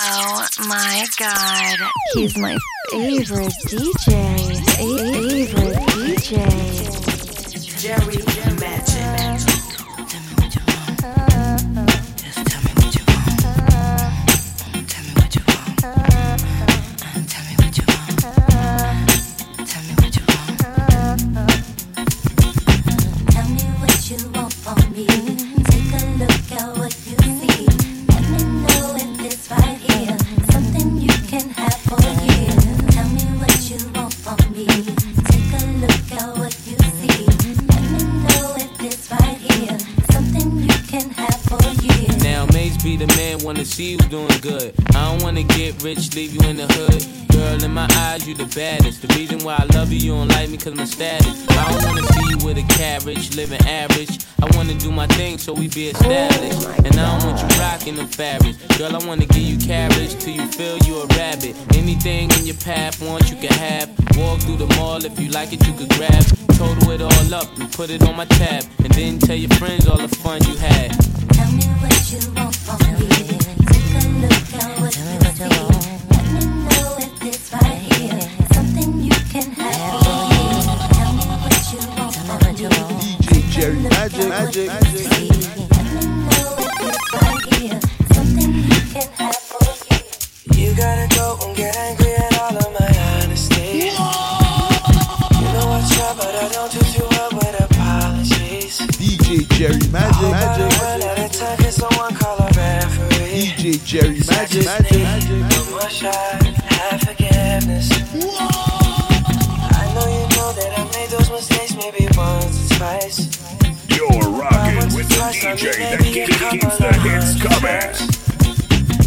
Oh my god. He's my favorite DJ. Favorite DJ. Jerry don't like me cause my status. I don't wanna see you with a carriage, living average. I wanna do my thing so we be established. Oh and I don't want you rocking the fabrics. Girl, I wanna give you carriage till you feel you a rabbit. Anything in your path, want you can have. Walk through the mall if you like it, you could grab. Total it all up and put it on my tab. And then tell your friends all the fun you had. Tell me what you want from me. Take a look at what you see. It's right here. Something you can have for years. You gotta go and get angry at all of my honesty. You know I try, but I don't do too well with apologies. DJ Jerry Magic. One Magic. at a time, can someone call a referee? DJ Jerry I Magic. just need one more shot, have forgiveness. I know you know that I made those mistakes maybe once or twice. You're rocking with the DJ that keeps the hits coming.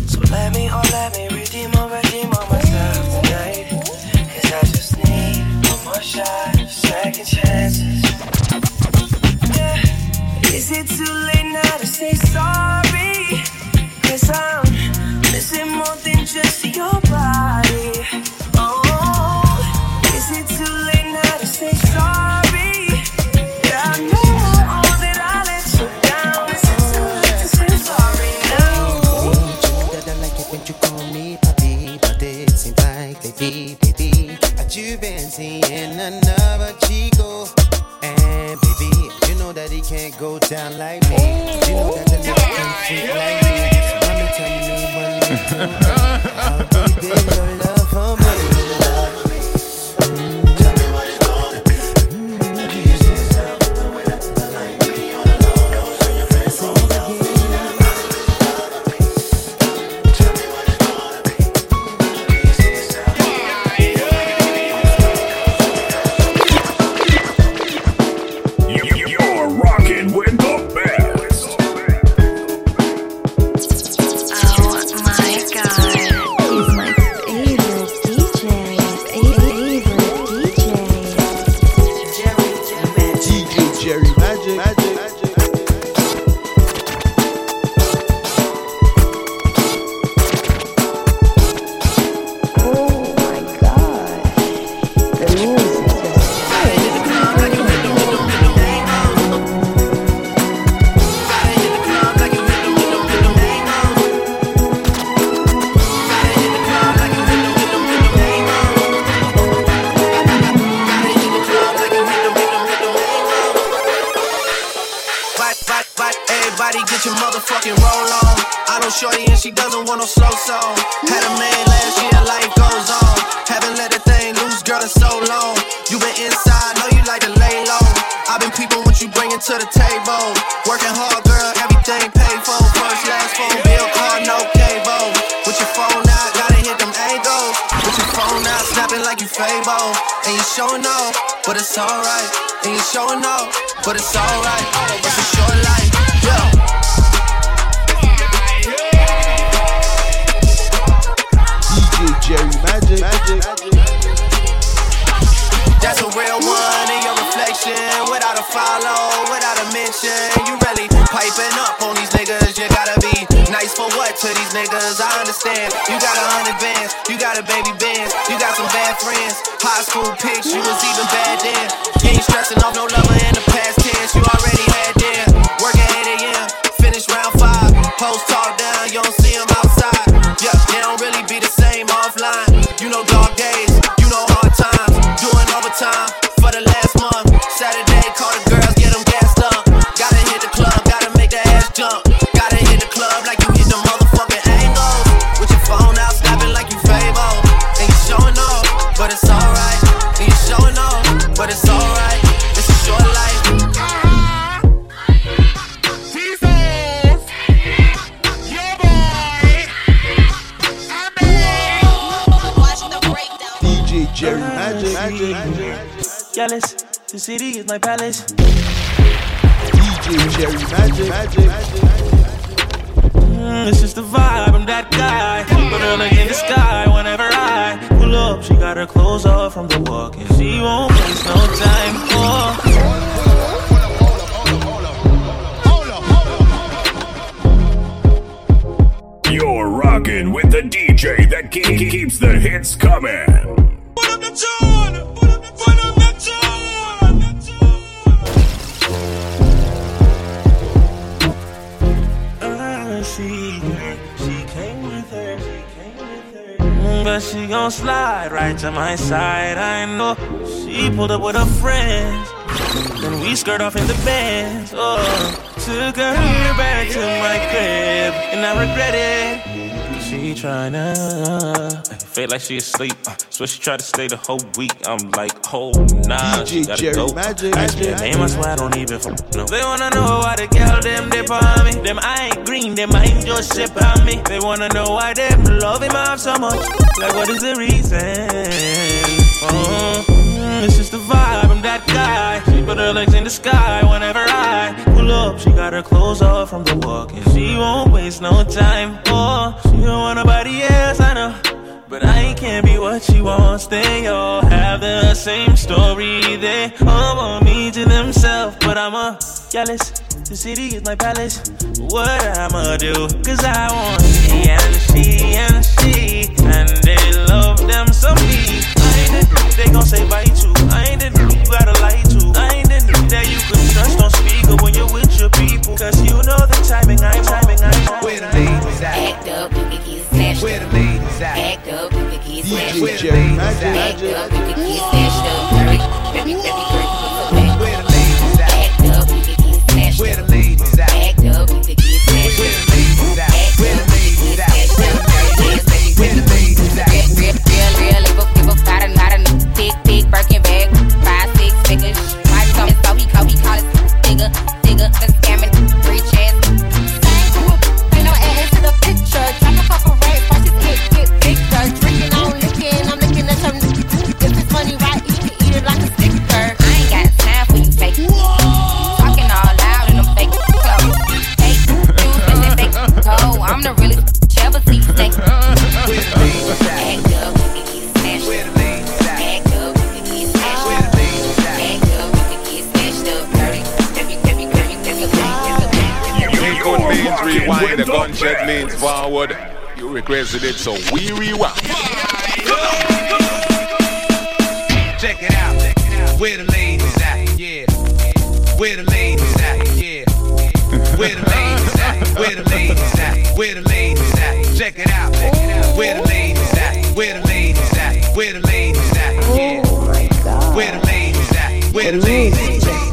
So let me, oh let me redeem or redeem on myself tonight. Cause I just need one more shot, second chances. Yeah. Is it too late now to say sorry? Cause I'm missing more than just your body. That he can't go down like me. You know that the nigga can't freak like me. Mommy, tell me what you do. How deep is your love for me? But it's alright. It's a short life, yeah. DJ Jerry Magic. Magic. That's a real one in your reflection. Without a follow, without a mention. You really piping up for what to these niggas? I understand. You got a hundred bands, you got a baby band, you got some bad friends. High school pics, you was even bad then. You ain't stressing off no lover in the past tense, you already had them. Work at 8 a.m., finish round five. Post talk down, you don't see them outside. Yeah, they don't really be the same offline. You know, dog, that my palace. But she gon' slide right to my side. I know she pulled up with her friends. Then we skirt off in the bands. Oh, took her back to my crib, and I regret it. She tryna feel like she asleep. Uh, so she tried to stay the whole week. I'm like, oh nah, she DJ gotta Jerry go. Magic. Ask me her name, I swear I don't even f- know. They wanna know why the girl them dip on me. Them I ain't green, them I ain't just sip on me. They wanna know why them love him off so much. Like what is the reason? Mm, it's just the vibe. I'm that guy. She put her legs in the sky whenever I pull up. She got her clothes off from the walk, and she won't waste no time. Oh, she don't want nobody else, I know. But I can't be what she wants. They all have the same story. They all want me to themselves, but I'm a jealous. The city is my palace. What I'ma do? Cause I want she and she and she. And they love them some me. I ain't dude they gon' say bye to. I ain't dude you gotta lie to. I ain't dude that you can trust on speaker when you're with your people. Cause you know the timing, I'm timing, I'm timing. Where the ladies at? Act up, you can get snatched Where the ladies at? Act up, you can get snatched DJ up. Jerry Magic. Act up, you can get snatched up. Baby, baby, baby. Where the ladies at? Act up, you can get snatched Where up. the ladies You requested it, so we rewind. Check it out. Where the ladies at? Yeah. Where the ladies at? Yeah. Where the ladies at? Where the ladies at? Where the ladies at? Check it out. Where the ladies at? Where the ladies at? Where the ladies at? Yeah. Oh. Where the ladies at? Where The ladies at?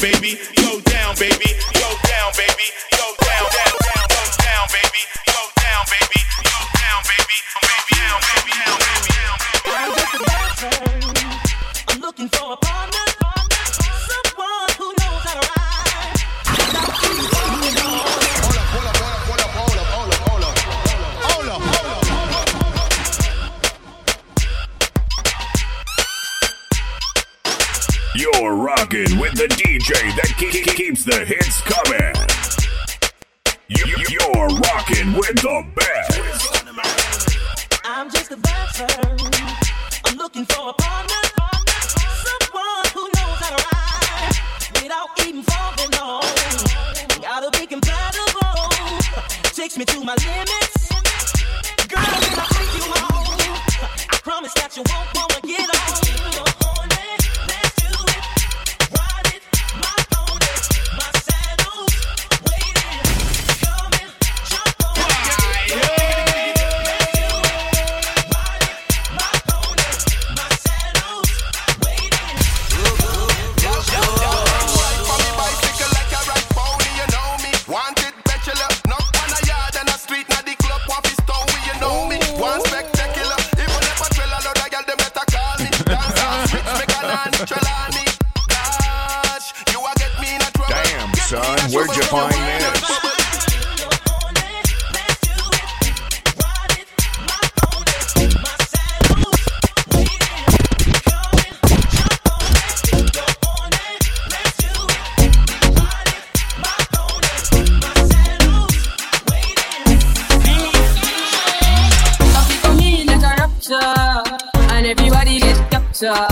Baby. Go down, baby. Go down, baby. The hits up.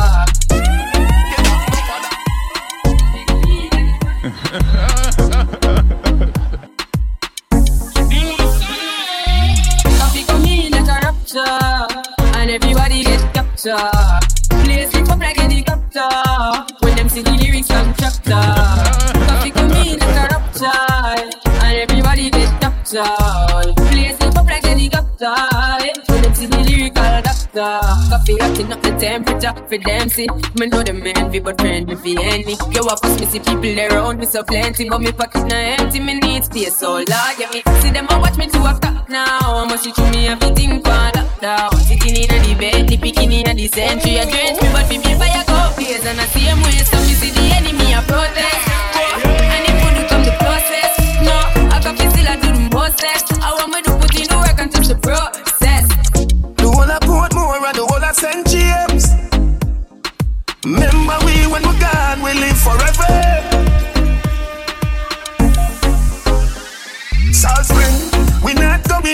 Temperature for them see. Me know them envy, but friend me fi envy. Yo, I pass me see people around me so plenty, but me pocket na empty. Me need space, so Lord, yeah me see them a watch me to a top now. I must see through me everything for lockdown. Sitting in a bed, the picking in a the century. I drench me, but me feel fire go blaze and I see them way. So me see the enemy a protest. And if you do come the process, no, I can feel still I do the process. I want me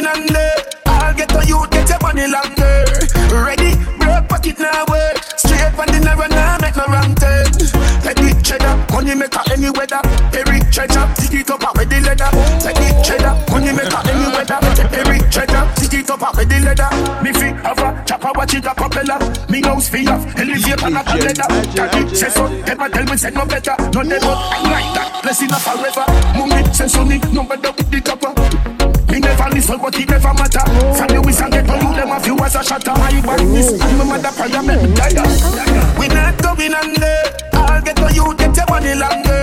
not going under. I'll get to you, get your money longer. Ready, broke pocket now work. Straight from the narrow now, make no wrong turn. Let the cheddar, money maker any weather. Every treasure, stick it up with the leather. Let the cheddar, money maker any weather. Every treasure, stick it up with the leather. Me fi have a chopper, watch it a propeller. Me nose fi off, elevate and a leather. Daddy say so, never tell me say no better. No never, I like that. Blessing up forever. Mummy say so, me no better never matter. From the whistle get on you, them a few as a shatter. My badness and my mother prayer me. We not going under. I'll get to you, get your money longer.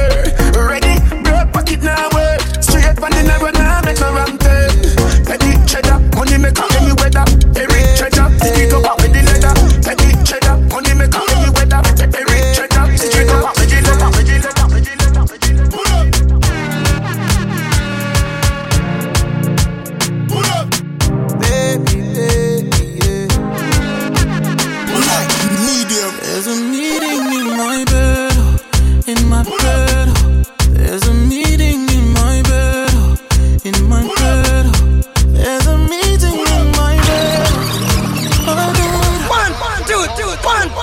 滚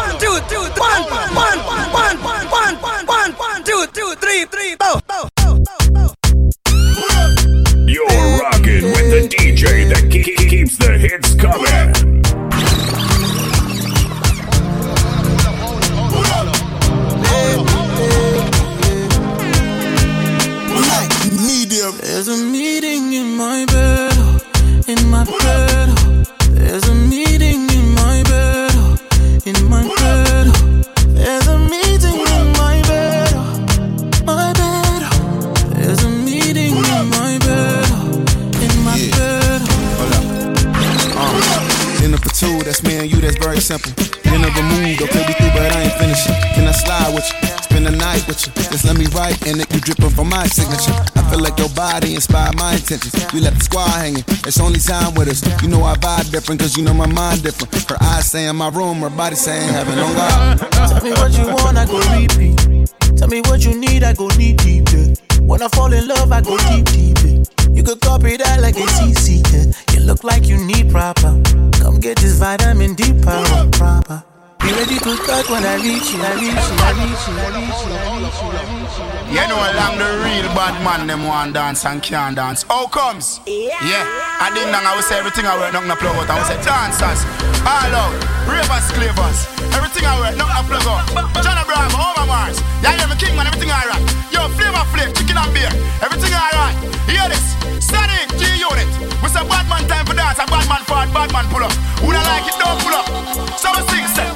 inspired my intentions. We left the squad hanging, it's only time with us. You know I vibe different, cause you know my mind different. Her eyes say in my room, her body saying heaven on God. Tell me what you want, I go repeat. Tell me what you need, I go deep deep. Yeah. When I fall in love, I go deep deep. Yeah. You could copy that like a CC. Yeah. You look like you need proper. Come get this vitamin D power proper. Be ready to touch when I reach you, I reach you, I reach you, I reach you, I reach you, I reach you. You know, along the real bad man, them want dance and can't dance. How comes? Yeah. I didn't know I would say everything I wear, nothing I plug out. I would say dancers, all out, ravers, clavers. Everything I wear, I plug out. John Abraham, Homer Mars. Yeah, yeah, me king man, everything alright. Yo, flavor flame, chicken and beer. Everything alright. Hear this? Static, G unit. We say bad man time for dance, and bad man forward, bad man pull up. Who don't like it, don't pull up. So we sing, say,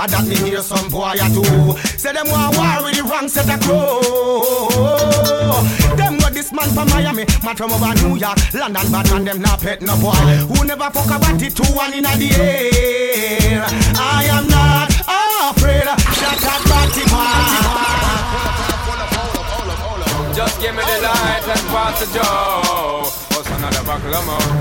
And that me hear some boy a do. Say them want war with the wrong set of crow. Them got this man from Miami, man from over New York, London, bad man them not pet no boy. Who never fuck about it two one in the air. I am not afraid. Shut up, party Just give me the light and pass the joe. Buckle?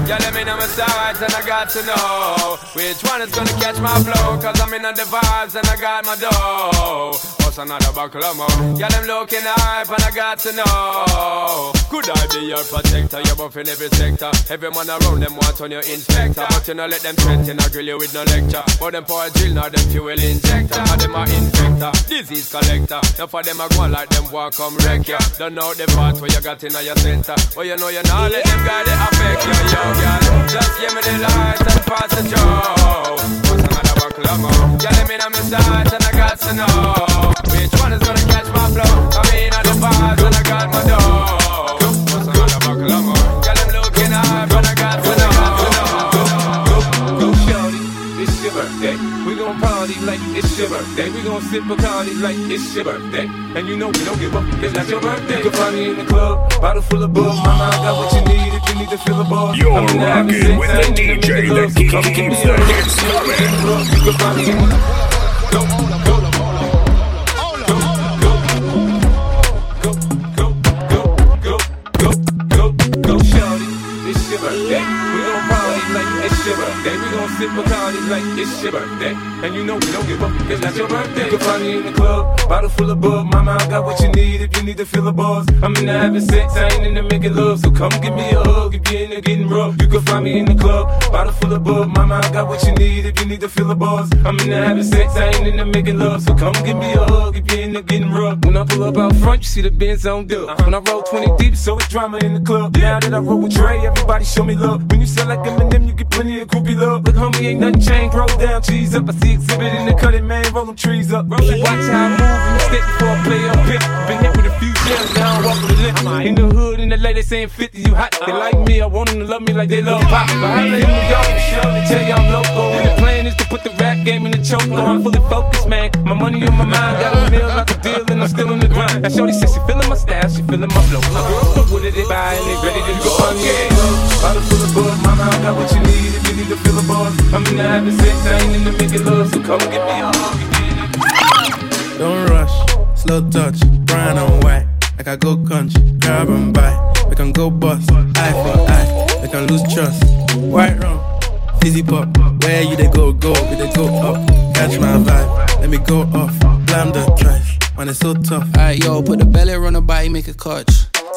Yeah, let me know my sights and I got to know which one is gonna catch my flow. Cause I'm in the vibes and I got my dough. What's another buckle of more? Yeah, them looking hype and I got to know. Could I be your protector? You're buff in every sector. Every man around them want on your inspector. But you know, let them threaten, I grill you with no lecture. But them a drill, now them fuel injector. And them are infector, disease collector. Now for them, I go like them walk come wreck ya. Don't know the part where you got in your center. But you know, you're not let them guy they affect you, yo, girl. Just give me the light and pass the joe. More? Yeah, let me know my sight and I got to know. Which one is gonna catch my flow? I mean, on the vibes and I got my dough. Party like it's your birthday. We gon' sip Bacardi like it's your birthday. And you know we don't give up, it's not your birthday. You can find me in the club, bottle full of bug. Mama, I got what you need if you need to fill a bar. You're I'm in the having rocking sex, with the DJ that love, so keep- come give me keeps the hits coming. You can find me in the go, it's your birthday. And you know we don't give up, it's not your birthday. You can find me in the club, bottle full of bug. Mama, I got what you need if you need to fill the bars. I'm in the having sex, I ain't in the making love. So come give me a hug if you're in the getting rough. You can find me in the club, bottle full of bug. Mama, I got what you need if you need to fill the bars. I'm in the having sex, I ain't in the making love. So come give me a hug if you're in the getting rough. When I pull up out front, you see the Benz on dub. Uh-huh. When I roll 20 deep, so it's drama in the club. Now that I roll with Dre, everybody show me love. When you sell like Eminem, you get plenty of groupie love. Look, homie, ain't nothing changed. Roll down, cheese up. I see exhibit in the cutting, man. Roll them trees up. Watch how I move the stick before I play up. Been hit with a few shells, now I walk with a limp. In the hood, in the lady saying 50, you hot. They like me, I want them to love me like they love pop. But I ain't in New York, they tell you I'm local. And the plan is to put the rap game in the choke. I'm fully focused, man. My money on my mind, got a meal like a deal, and I'm still in the grind. Now, Shorty says she feeling my style, she feeling my flow. My girls know what is, buy, and they ready to go. Yeah. Bottle full of bug, mama, I got what you need if you need to fill a buzz. I'm in the sex, I in the making love, so come give me a hug. Don't rush, slow touch, brown and white. Like I go country, grab and buy. We can go bust, eye for eye. We can lose trust. White rum, fizzy pop. Where you they go, go, we they go up. Catch my vibe, let me go off. Blam the trash, man, it's so tough. Alright, yo, put the belly on the body, make a catch.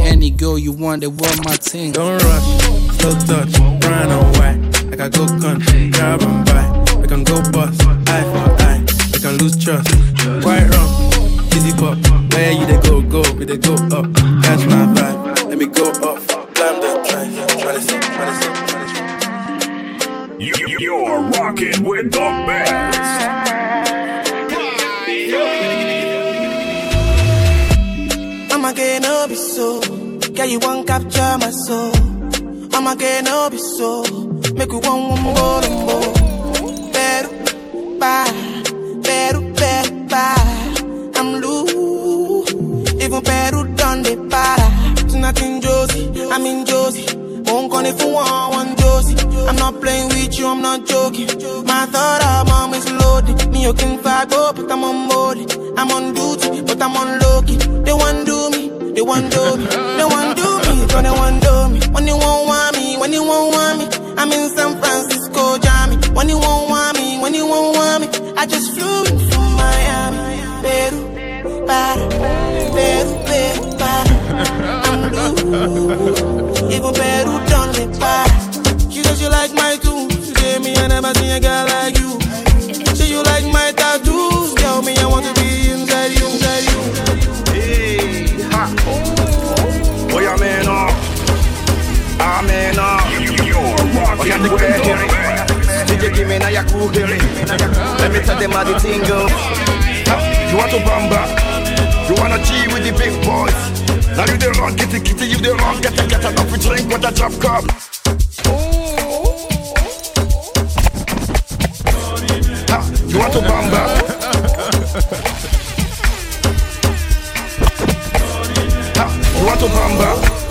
Any girl you want, they want my thing. Don't rush, slow touch, brown and white. Like I go country, grab and buy. We can go bust, eye for eye. We can lose trust. White rum, fizzy pop. Where you they go, go, we they go up. I just flew in from Miami, Peru, para, Peru, Peru, para. I'm blue, even Peru done me para. She said she like my tunes, she gave me I never seen a girl like you. Say you like my tattoos, tell me I want to be inside you, inside you. Hey, ha. Boy, I'm in off. I'm in off. Oh, you take bad hearing. DJ, give me now your cool hearing. Let me tell them how the thing go. You want to bamba? You wanna G with the big boys? Now you the wrong, kitty kitty, you the wrong, get a get enough to drink with a drop cup. You want to bamba? Ha, You want to bamba?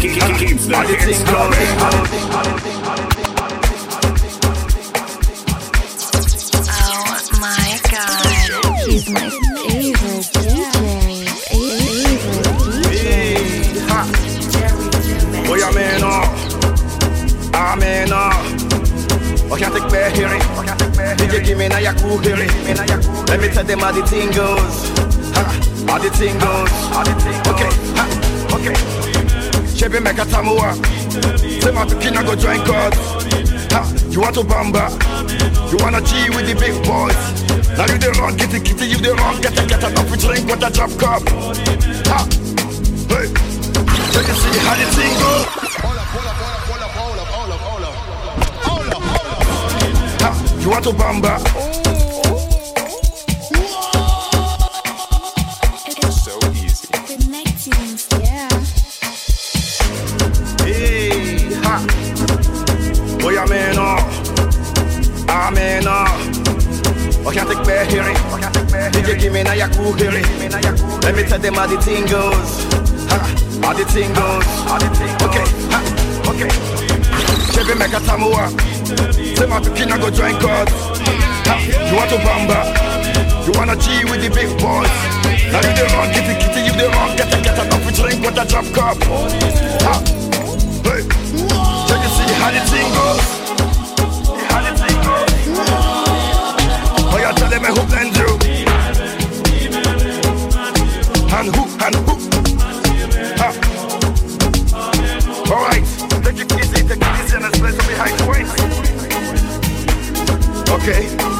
Keeps the hits coming. Oh my favorite DJ. Favorite Hey, ha. Boy, I'm in off. I'm in off. Oh, can't take bad hearing. DJ, hearing. Let me tell the thing goes. Ha, how. Okay, okay. Make a tamua. Say my go join God. Ha, you want to bamba? You wanna G with the big boys? Now you the wrong, kitty kitty, you the wrong, get a get enough, we drink with a drop cup. Ha, hey, let me see how the thing go. Ha, you want to bamba? In off. Oh, can't take bad hearing. DJ, give me now your cool hearing. Let me tell them how the thing goes. Ha, how the thing goes. Okay, ha, okay. Chevy make a tamua. Say my pikina go join God. You want to bamba? You wanna G with the big boys? Now you the wrong, kitty kitty, you the wrong, get a get enough, we drink with a drop cup. Ha, hey, check and see how the thing goes. You. And who, and who. All right, take it easy, take it easy, and. Okay.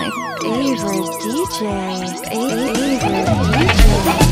my favorite DJ. Favorite DJ.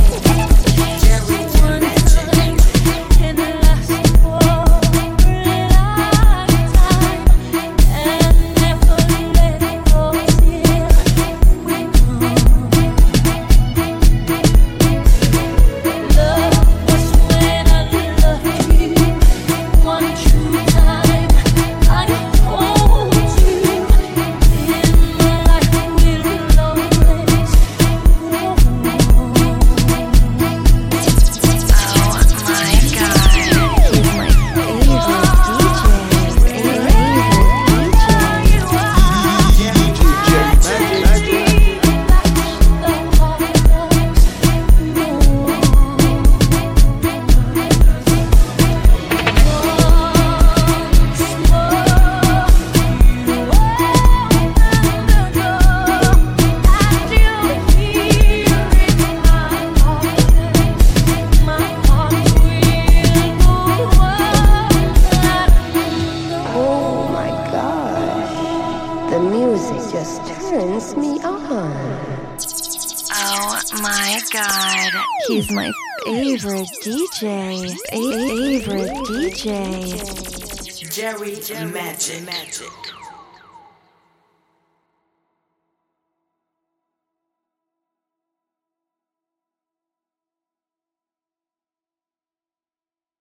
DJ. Jerry Magic.